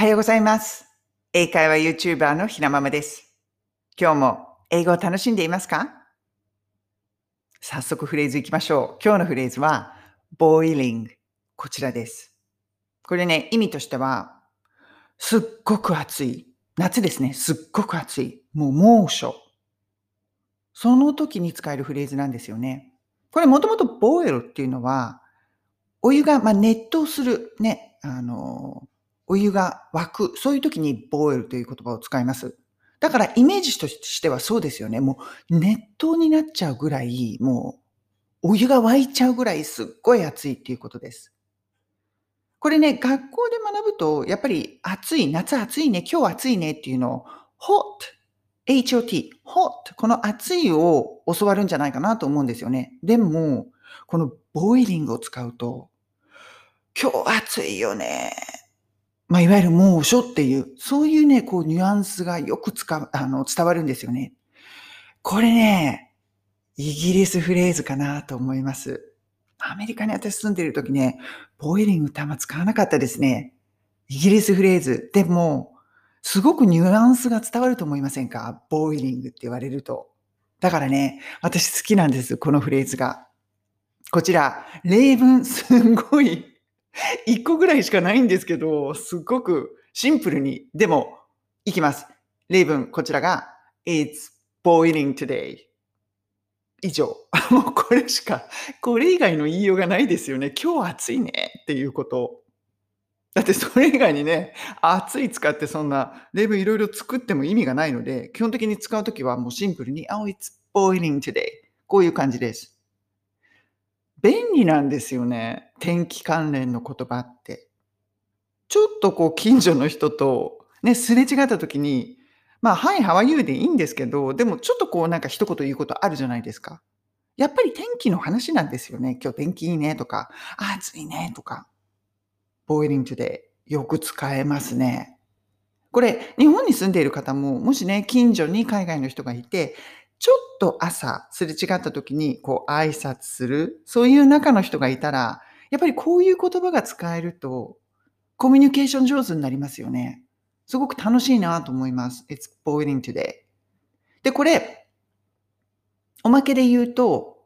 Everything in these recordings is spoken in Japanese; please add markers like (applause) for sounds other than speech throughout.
はようございます。英会話 YouTuber のひなままです。今日も英語を楽しんでいますか？早速フレーズいきましょう。今日のフレーズは boiling こちらです。これね、意味としてはすっごく暑い。夏ですね。すっごく暑い。もう猛暑。その時に使えるフレーズなんですよね。これもともと boil っていうのはお湯が、まあ、熱湯する、ね、あの、お湯が沸く、そういう時に boil という言葉を使います。だからイメージとしてはそうですよね。もう熱湯になっちゃうぐらい、もうお湯が沸いちゃうぐらいすっごい暑いっていうことです。これね、学校で学ぶと、やっぱり暑い、夏暑いね、今日暑いねっていうのを hot、hot、hot、この暑いを教わるんじゃないかなと思うんですよね。でも、このボイリングを使うと、今日暑いよね。まあ、いわゆる猛暑っていう、そういうね、こう、ニュアンスがよく使う、あの、伝わるんですよね。これね、イギリスフレーズかなと思います。アメリカに私住んでる時ね、ボイリングってあんま使わなかったですね。イギリスフレーズ。でも、すごくニュアンスが伝わると思いませんか？ボイリングって言われると。だからね、私好きなんです、このフレーズが。こちら、例文すんごい、(laughs) 一個ぐらいしかないんですけど、すっごくシンプルに、でも、いきます。例文、こちらが、It's boiling today. 以上。(laughs) もうこれしか、これ以外の言いようがないですよね。今日暑いねっていうこと。だってそれ以外にね、暑い使ってそんな例文いろいろ作っても意味がないので、基本的に使うときはもうシンプルに、Oh, it's boiling today. こういう感じです。便利なんですよね。天気関連の言葉って。ちょっとこう近所の人とね、すれ違った時に、まあ、はい、how are you? でいいんですけど、でもちょっとこうなんか一言言うことあるじゃないですか。やっぱり天気の話なんですよね。今日天気いいねとか、暑いねとか。boiling today よく使えますね。これ、日本に住んでいる方も、もしね、近所に海外の人がいて、ちょっと朝すれ違った時にこう挨拶する、そういう中の人がいたら、やっぱりこういう言葉が使えると、コミュニケーション上手になりますよね。すごく楽しいなと思います。It's boiling today. で、これ、おまけで言うと、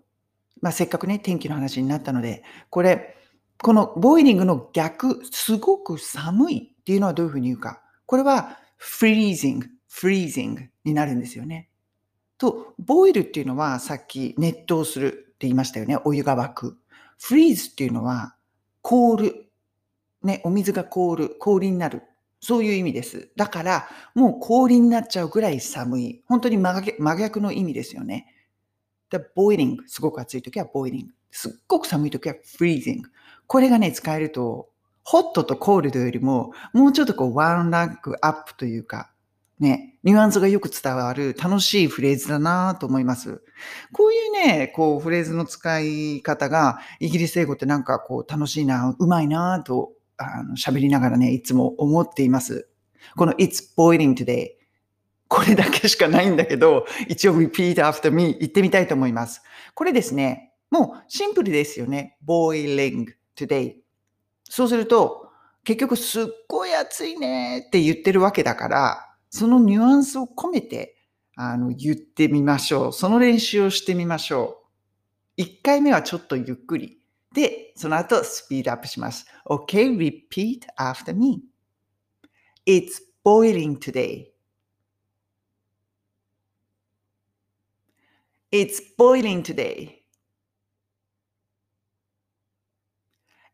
まあ、せっかくね、天気の話になったので、これ、このボイリングの逆、すごく寒いっていうのはどういうふうに言うか。これは freezing, freezing になるんですよね。と、ボイルっていうのはさっき熱湯するって言いましたよね。お湯が沸く。フリーズっていうのは凍る。ね、お水が凍る。氷になる。そういう意味です。だから、もう氷になっちゃうぐらい寒い。本当に真逆の意味ですよね。で、boiling。すごく暑い時は boiling。すっごく寒い時は freezing。これがね、使えると、ホットとコールドよりも、もうちょっとこう、ワンランクアップというか、ね、ニュアンスがよく伝わる楽しいフレーズだなと思います。こういうね、こう、フレーズの使い方が、イギリス英語ってなんかこう、楽しいな、うまいなと、あの、喋りながらね、いつも思っています。この It's boiling today。これだけしかないんだけど、一応 repeat after me 言ってみたいと思います。これですね、もうシンプルですよね。boiling today。そうすると、結局すっごい暑いねって言ってるわけだから、そのニュアンスを込めてあの言ってみましょう。その練習をしてみましょう。1回目はちょっとゆっくり。で、その後スピードアップします。Okay, repeat after me. It's boiling today. It's boiling today.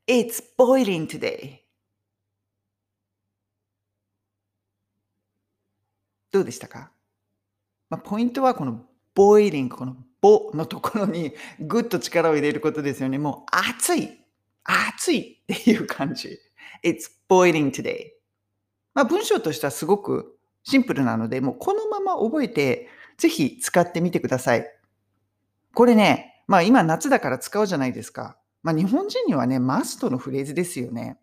It's boiling today. どうでしたか、まあ、ポイントはこの boiling、このボのところに (laughs) ぐっと力を入れることですよね。もう熱い、熱いっていう感じ。It's boiling today. まあ、文章としてはすごくシンプルなので、もうこのまま覚えて、ぜひ使ってみてください。これね、まあ今夏だから使うじゃないですか。まあ日本人にはね、マストのフレーズですよね。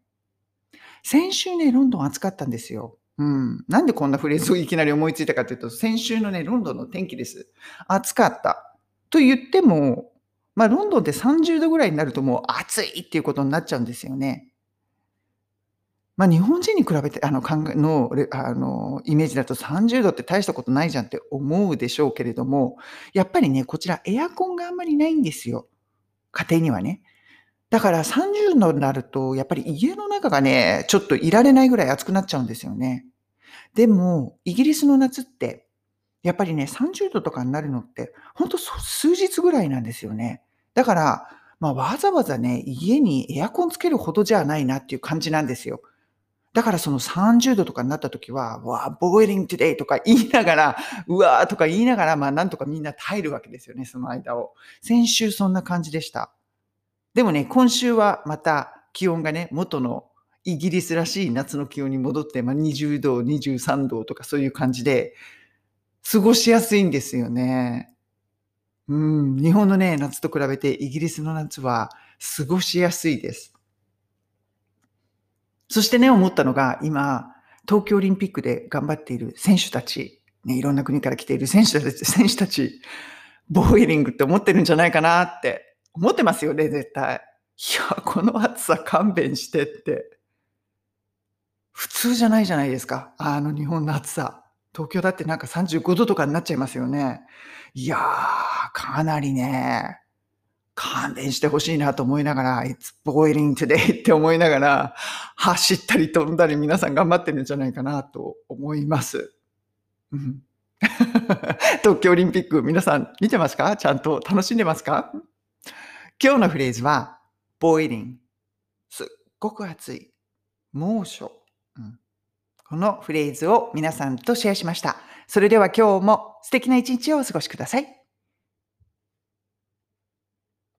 先週ね、ロンドン暑かったんですよ。うん。なんでこんなフレーズをいきなり思いついたかというと、先週のね、ロンドンの天気です。暑かった。と言っても、まあロンドンって30度ぐらいになるともう暑いっていうことになっちゃうんですよね。まあ、日本人に比べて、あの、考えの、あの、イメージだと30度って大したことないじゃんって思うでしょうけれども、やっぱりね、こちらエアコンがあんまりないんですよ。家庭にはね。だから30度になると、やっぱり家の中がね、ちょっといられないぐらい暑くなっちゃうんですよね。でも、イギリスの夏って、やっぱりね、30度とかになるのって、ほんと数日ぐらいなんですよね。だから、まあ、わざわざね、家にエアコンつけるほどじゃないなっていう感じなんですよ。だからその30度とかになった時は、わあ、 boiling today とか言いながら、うわーとか言いながら、まあなんとかみんな耐えるわけですよね、その間を。先週そんな感じでした。でもね、今週はまた気温がね、元のイギリスらしい夏の気温に戻って、まあ、20度、23度とかそういう感じで、過ごしやすいんですよね。うん、日本のね、夏と比べてイギリスの夏は過ごしやすいです。そしてね、思ったのが、今、東京オリンピックで頑張っている選手たち、ね、いろんな国から来ている選手たち、選手たち、ボイリングって思ってるんじゃないかなって思ってますよね、絶対。いや、この暑さ勘弁してって。普通じゃないじゃないですか。あの日本の暑さ。東京だってなんか35度とかになっちゃいますよね。いやー、かなりね、勘弁してほしいなと思いながら、It's boiling today って思いながら、走ったり飛んだり皆さん頑張ってるんじゃないかなと思います。うん、(laughs) 東京オリンピック皆さん見てますか？ちゃんと楽しんでますか？今日のフレーズは boiling すっごく暑い猛暑、うん、このフレーズを皆さんとシェアしました。それでは今日も素敵な一日をお過ごしください。